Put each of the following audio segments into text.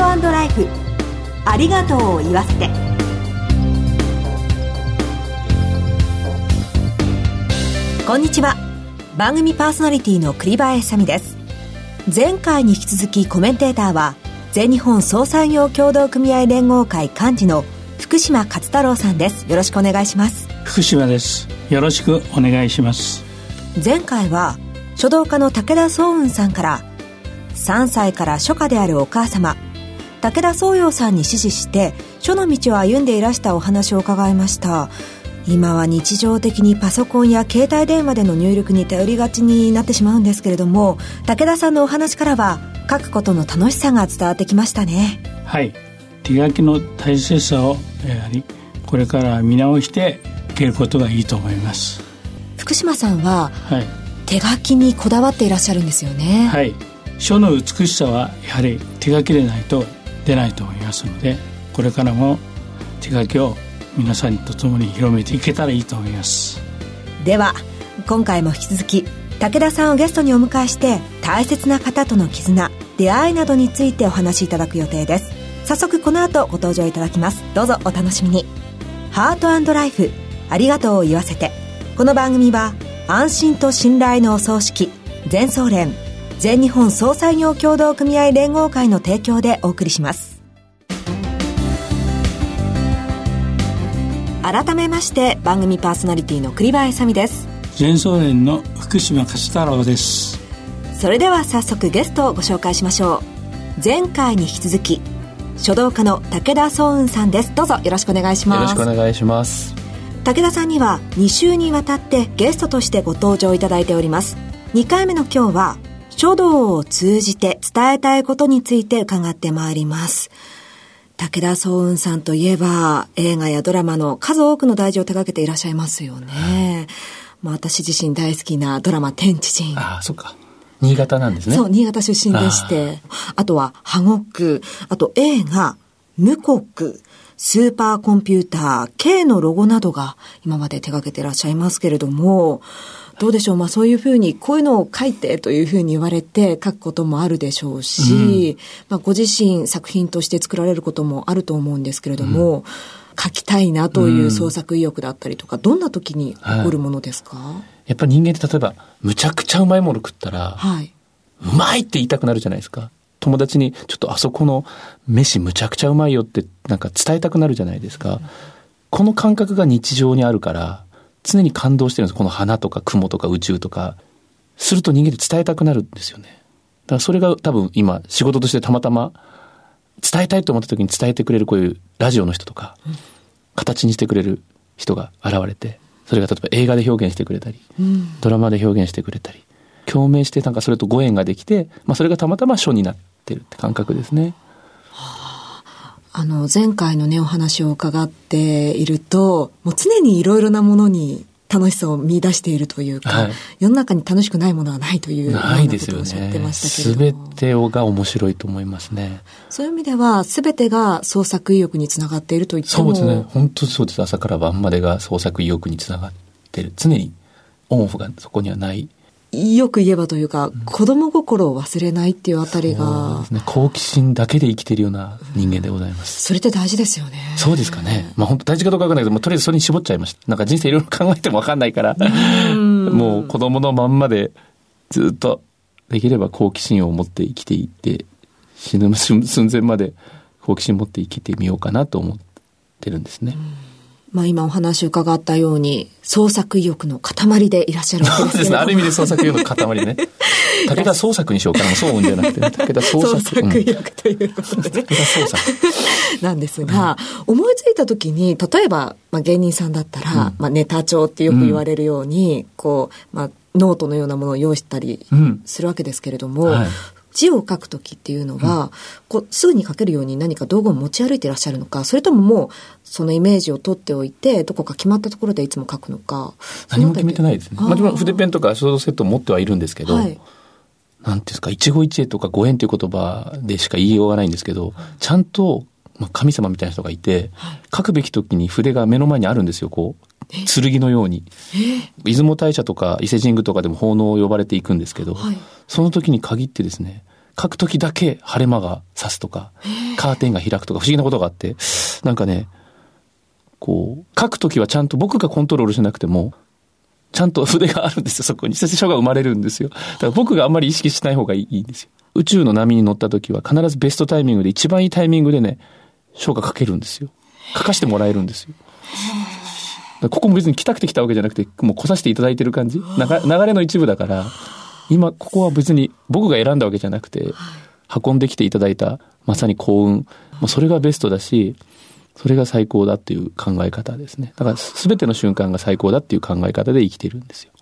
ートライフ。ありがとうを言わせて。こんにちは。番組パーソナリティの栗林さみです。前回に引き続きコメンテーターは全日本総裁業協同組合連合会幹事の福島勝太郎さんです。よろしくお願いします。福島です。よろしくお願いします。前回は書道家の武田総雲さんから3歳から書家であるお母様武田宗陽さんに師事して書の道を歩んでいらしたお話を伺いました。今は日常的にパソコンや携帯電話での入力に頼りがちになってしまうんですけれども武田さんのお話からは書くことの楽しさが伝わってきましたね。はい。手書きの大切さをやはりこれから見直していけることがいいと思います。福島さんは、はい、手書きにこだわっていらっしゃるんですよね。はい。書の美しさはやはり手書きでないと出ないと思いますのでこれからも手書きを皆さんと共に広めていけたらいいと思います。では今回も引き続き武田さんをゲストにお迎えして大切な方との絆出会いなどについてお話しいただく予定です。早速この後ご登場いただきます。どうぞお楽しみに。ハートライフありがとうを言わせて。この番組は安心と信頼のお葬式全総連。全日本総裁業協同組合連合会の提供でお送りします。改めまして番組パーソナリティの栗林さみです。全総連の福島勝太郎です。それでは早速ゲストをご紹介しましょう。前回に引き続き書道家の武田総雲さんです。どうぞよろしくお願いします。よろしくお願いします。武田さんには2週にわたってゲストとしてご登場いただいております。2回目の今日は書道を通じて伝えたいことについて伺ってまいります。武田総雲さんといえば、映画やドラマの数多くの題字を手掛けていらっしゃいますよね。まあ、私自身大好きなドラマ、天地人。ああ、そっか。新潟なんですね。そう、新潟出身でして。あとは、破国。あと、映画、無国。スーパーコンピューター、K のロゴなどが今まで手掛けていらっしゃいますけれども、どうでしょう、まあそういうふうに、こういうのを書いてというふうに言われて書くこともあるでしょうし、うん、まあご自身作品として作られることもあると思うんですけれども、うん、書きたいなという創作意欲だったりとか、どんな時に起こるものですか、はい、やっぱり人間って例えば、むちゃくちゃうまいもの食ったら、はい、うまいって言いたくなるじゃないですか。友達に、ちょっとあそこの飯むちゃくちゃうまいよってなんか伝えたくなるじゃないですか。うん、この感覚が日常にあるから、常に感動してるんです。この花とか雲とか宇宙とか。すると人間で伝えたくなるんですよね。だからそれが多分今仕事としてたまたま伝えたいと思った時に伝えてくれるこういうラジオの人とか、形にしてくれる人が現れて、それが例えば映画で表現してくれたり、ドラマで表現してくれたり、共鳴してなんかそれとご縁ができて、まあそれがたまたま書になってるって感覚ですね。あの、前回のね、お話を伺っていると、もう常にいろいろなものに楽しさを見出しているというか、はい、世の中に楽しくないものはないというないですよね。すべてが面白いと思いますね。そういう意味では、すべてが創作意欲につながっていると言ってもそうですね。本当そうです。朝から晩までが創作意欲につながってる。常にオンオフがそこにはないよく言えばというか、うん、子供心を忘れないっていうあたりが。ね。好奇心だけで生きているような人間でございます。それって大事ですよね。そうですかね。まあ本当大事かどうかわかんないけど、もとりあえずそれに絞っちゃいました。なんか人生いろいろ考えてもわかんないから、もう子供のまんまでずっとできれば好奇心を持って生きていって、死ぬ寸前まで好奇心を持って生きてみようかなと思ってるんですね。うんまあ今お話伺ったように、創作意欲の塊でいらっしゃるわけですね。ある意味で創作意欲の塊ね。武田創作にしようかな。そううんじゃなくて、ね、武田創作。創作意欲ということで、ね。武田創作。なんですが、うん、思いついた時に、例えば、まあ芸人さんだったら、うん、まあネタ帳ってよく言われるように、うん、こう、まあノートのようなものを用意したりするわけですけれども、はい、字を書くときっていうのは、うん、こうすぐに書けるように何か道具を持ち歩いていらっしゃるのか、それとももうそのイメージを取っておいて、どこか決まったところでいつも書くのか。何も決めてないですね。まあ、筆ペンとかソードセット持ってはいるんですけど、はい、なんていうんですか、一期一会とかご縁という言葉でしか言いようがないんですけど、ちゃんと、まあ、神様みたいな人がいて、はい、書くべき時に筆が目の前にあるんですよ、こう。剣のように。出雲大社とか伊勢神宮とかでも奉納を呼ばれていくんですけど、はい、その時に限ってですね、書くときだけ晴れ間が差すとか、カーテンが開くとか不思議なことがあって、なんかね、こう、書くときはちゃんと僕がコントロールしなくても、ちゃんと筆があるんですよ、そこに。そして書が生まれるんですよ。だから僕があんまり意識しない方がいいんですよ。宇宙の波に乗った時は必ずベストタイミングで一番いいタイミングでね、書が書けるんですよ。書かしてもらえるんですよ。ここも別に来たくて来たわけじゃなくて、もう来させていただいてる感じ。流れの一部だから、今、ここは別に僕が選んだわけじゃなくて、運んできていただいた、まさに幸運。もうそれがベストだし、それが最高だっていう考え方ですね。だから全ての瞬間が最高だっていう考え方で生きてるんですよ。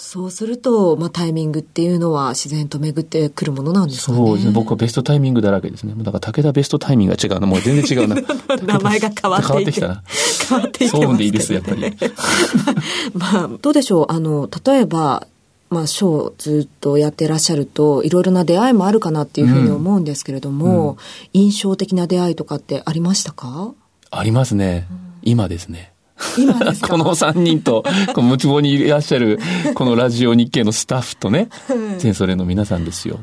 そうすると、まあ、タイミングっていうのは自然と巡ってくるものなんですかね。そうですね。僕はベストタイミングだらけですね。だから武田ベストタイミングが違うな。もう全然違うな。名前が変わって変わってきたな。変わっていってそうでいいです、やっぱり。まあ、どうでしょう。あの、例えば、まあ、ショーをずっとやってらっしゃると、いろいろな出会いもあるかなっていうふうに思うんですけれども、うん、印象的な出会いとかってありましたか？ありますね。今ですね。今 この3人と、この無壺にいらっしゃる、このラジオ日経のスタッフとね、全それの皆さんですよ。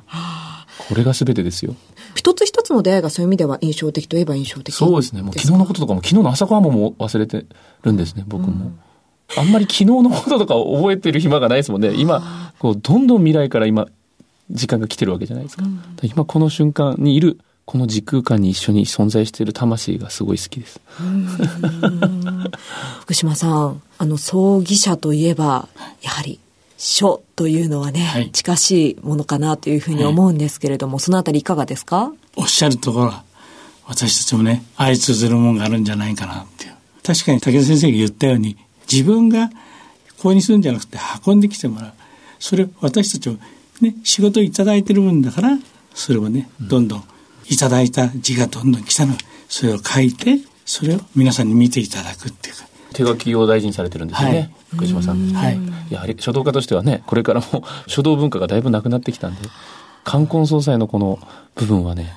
これが全てですよ。一つ一つの出会いがそういう意味では印象的といえば印象的そうですね。もう昨日のこととかも、昨日の朝ごはんも忘れてるんですね、僕も。うんあんまり昨日のこととか覚えてる暇がないですもんね。今、こう、どんどん未来から今、時間が来てるわけじゃないですか。うん、今この瞬間にいるこの時空間に一緒に存在している魂がすごい好きです。福島さん、あの、葬儀者といえば、やはり、書というのはね、はい、近しいものかなというふうに思うんですけれども、はい、そのあたりいかがですか？おっしゃるところ私たちもね、相通ずるものがあるんじゃないかなっていう。確かに武田先生が言ったように、自分がここにするんじゃなくて運んできてもらう。それ私たちもね、仕事いただいてる分だから、それをね、どんどんいただいた字がどんどん来たのそれを書いてそれを皆さんに見ていただくっていうか手書きを大事にされてるんですよね、はい、福島さん。はい。やはり書道家としてはね、これからも書道文化がだいぶなくなってきたんで、冠婚葬祭のこの部分はね、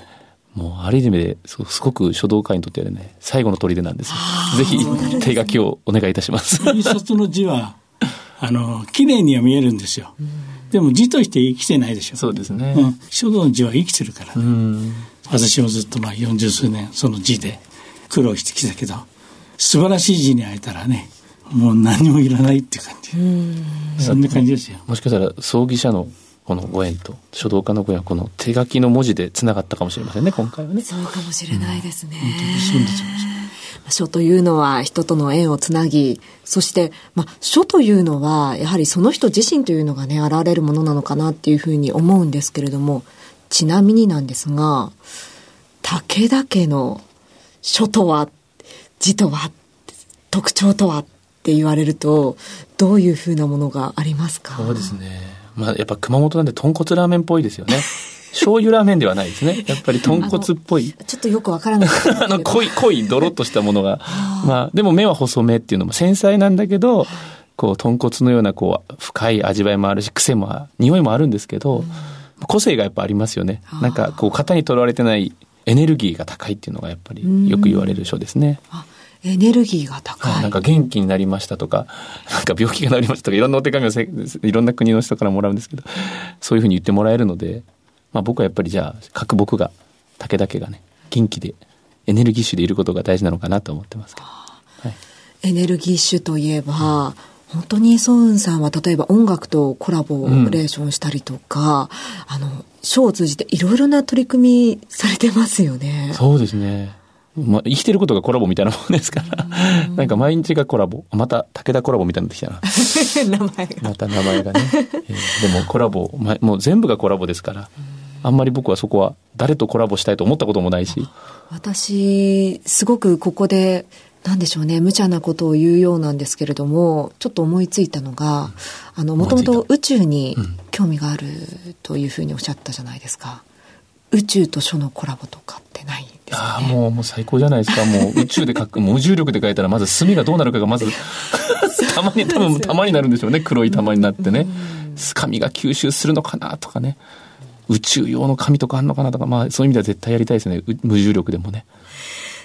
もうある意味ですごく書道家にとってはね、最後の砦なんですよ。ぜひ手書きをお願いいたします。印刷の字は、あの、綺麗には見えるんですよ。でも字として生きてないでしょ。そうですね。うん、書道の字は生きてるから、ね。私もずっとまあ四十数年その字で苦労してきたけど素晴らしい字に会えたらねもう何もいらないっていう感じそんな感じですよもしかしたら葬儀社のこのご縁と書道家のご縁はこの手書きの文字でつながったかもしれませんね今回はね。そうかもしれないですね、うん、書というのは人との縁をつなぎ、そして、まあ、書というのは、やはりその人自身というのがね、現れるものなのかなっていうふうに思うんですけれども、ちなみになんですが、武田家の書とは、字とは、特徴とはって言われると、どういうふうなものがありますか？そうですね。まあ、やっぱ熊本なんで豚骨ラーメンっぽいですよね。醤油ラーメンではないですね。やっぱり豚骨っぽい。ちょっとよくわからない あの、濃い、濃い、ドロッとしたものが。まあ、でも目は細めっていうのも繊細なんだけど、こう、豚骨のような、こう、深い味わいもあるし、癖も、匂いもあるんですけど、うん個性がやっぱありますよね。なんかこう型にとらわれてないエネルギーが高いっていうのがやっぱりよく言われる書ですね。エネルギーが高い、なんか元気になりましたとか、なんか病気が治りましたとか、いろんなお手紙をいろんな国の人からもらうんですけど、そういうふうに言ってもらえるので、まあ僕はやっぱりじゃあ、各僕が、武田家がね、元気で、エネルギッシュでいることが大事なのかなと思ってますけど。はい、エネルギッシュといえば、本当にソウンさんは例えば音楽とコラボレーションしたりとか、うん、あの、ショーを通じていろいろな取り組みされてますよね。そうですね。まあ、生きてることがコラボみたいなもんですから、んなんか毎日がコラボ。また武田コラボみたいになってきたな。名前が。また名前がね。えー、でもコラボ、ま、もう全部がコラボですから、あんまり僕はそこは誰とコラボしたいと思ったこともないし。私、すごくここでなんでしょうね無茶なことを言うようなんですけれどもちょっと思いついたのがもともと宇宙に興味があるというふうにおっしゃったじゃないですか宇宙と書のコラボとかいんですか、ね、あもうもう最高じゃないですか。もう宇宙で書く無重力で書いたらまず墨がどうなるかがまず たまに多分玉になるんでしょうね。黒い玉になってね。紙が吸収するのかなとかね。宇宙用の紙とかあんのかなとか。まあそういう意味では絶対やりたいですね。無重力でもね。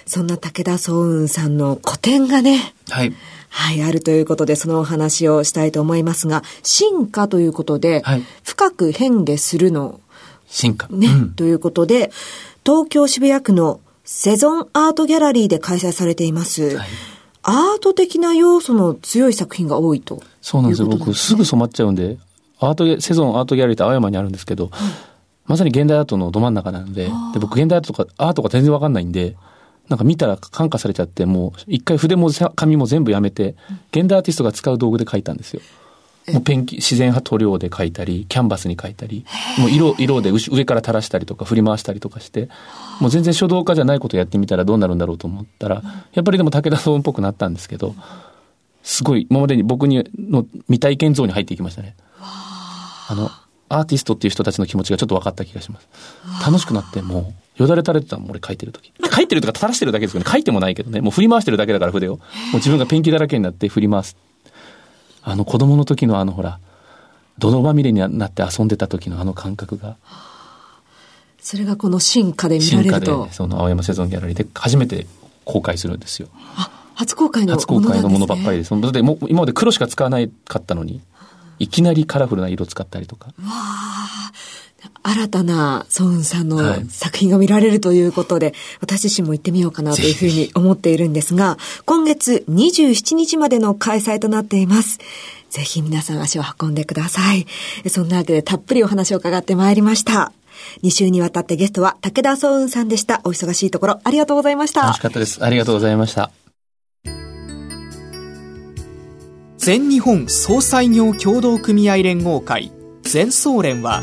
そんな武田総雲さんの個展がね、はい。はい、あるということで、そのお話をしたいと思いますが、進化ということで、はい、深く変化するの。進化。ね、うん、ということで、東京渋谷区のセゾンアートギャラリーで開催されています。はい、アート的な要素の強い作品が多いとそうなんですよ。僕すぐ染まっちゃうんで、アート、セゾンアートギャラリーって青山にあるんですけど、まさに現代アートのど真ん中なので、で僕現代アートとか、アートが全然わかんないんで、なんか見たら感化されちゃって、もう一回筆も紙も全部やめて、現代アーティストが使う道具で描いたんですよ。もうペン自然派塗料で描いたり、キャンバスに描いたり、もう色、色で上から垂らしたりとか振り回したりとかして、もう全然書道家じゃないことやってみたらどうなるんだろうと思ったら、やっぱりでも武田総雲っぽくなったんですけど、すごい今までに僕にの未体験像に入っていきましたね。あの、アーティストっていう人たちの気持ちがちょっと分かった気がします。楽しくなってもう、よだれ垂れてたもん、俺書いてる時。書いてるとか垂らしてるだけですけどね、書いてもないけどね、もう振り回してるだけだから筆を。もう自分がペンキだらけになって振り回す。あの子供の時のあのほら、泥まみれになって遊んでた時のあの感覚が。それがこの進化で見られると。その青山セゾンギャラリーで初めて公開するんですよ。あ、初公開のもの、ね、初公開のものばっかりです。でも今まで黒しか使わないかったのに。いきなりカラフルな色使ったりとか。わあ新たなソンさんの作品が見られるということで、はい、私自身も行ってみようかなというふうに思っているんですが、今月27日までの開催となっています。ぜひ皆さん足を運んでください。そんなわけでたっぷりお話を伺ってまいりました。2週にわたってゲストは武田総雲さんでした。お忙しいところありがとうございました。楽しかったです。ありがとうございました。全日本総裁業協同組合連合会全総連は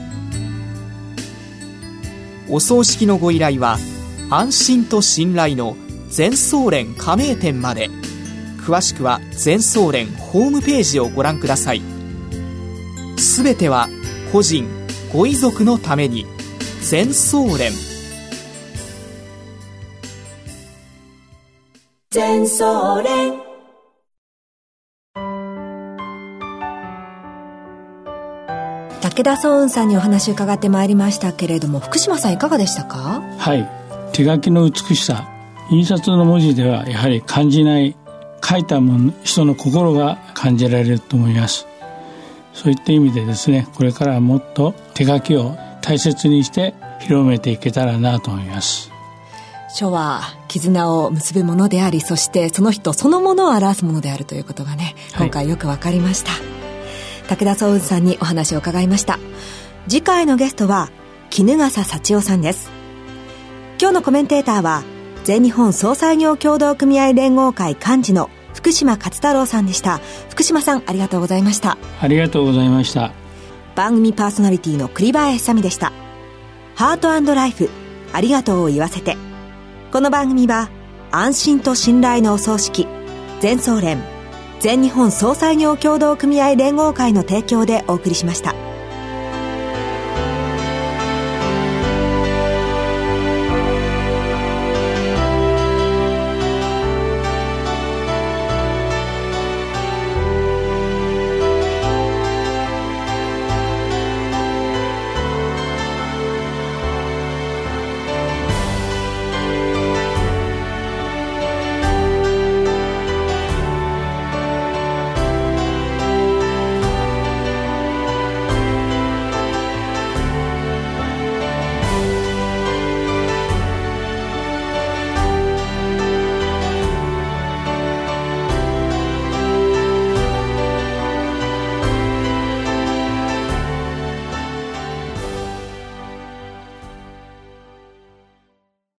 お葬式のご依頼は安心と信頼の全総連加盟店まで。詳しくは全総連ホームページをご覧ください。すべては個人ご遺族のために全総連。全総連。武田総雲さんにお話を伺ってまいりましたけれども福島さんいかがでしたか？はい。手書きの美しさ。印刷の文字ではやはり感じない書いたもの人の心が感じられると思います。そういった意味でですねこれからはもっと手書きを大切にして広めていけたらなと思います。書は絆を結ぶものでありそしてその人そのものを表すものであるということがね今回よく分かりました、はい武田総雲さんにお話を伺いました。次回のゲストは衣笠幸男さんです。今日のコメンテーターは全日本総裁業協同組合連合会幹事の福島勝太郎さんでした。福島さんありがとうございました。ありがとうございました。番組パーソナリティの栗林さみでした。ハートライフありがとうを言わせて。この番組は安心と信頼のお葬式全総連全日本総裁業協同組合連合会の提供でお送りしました。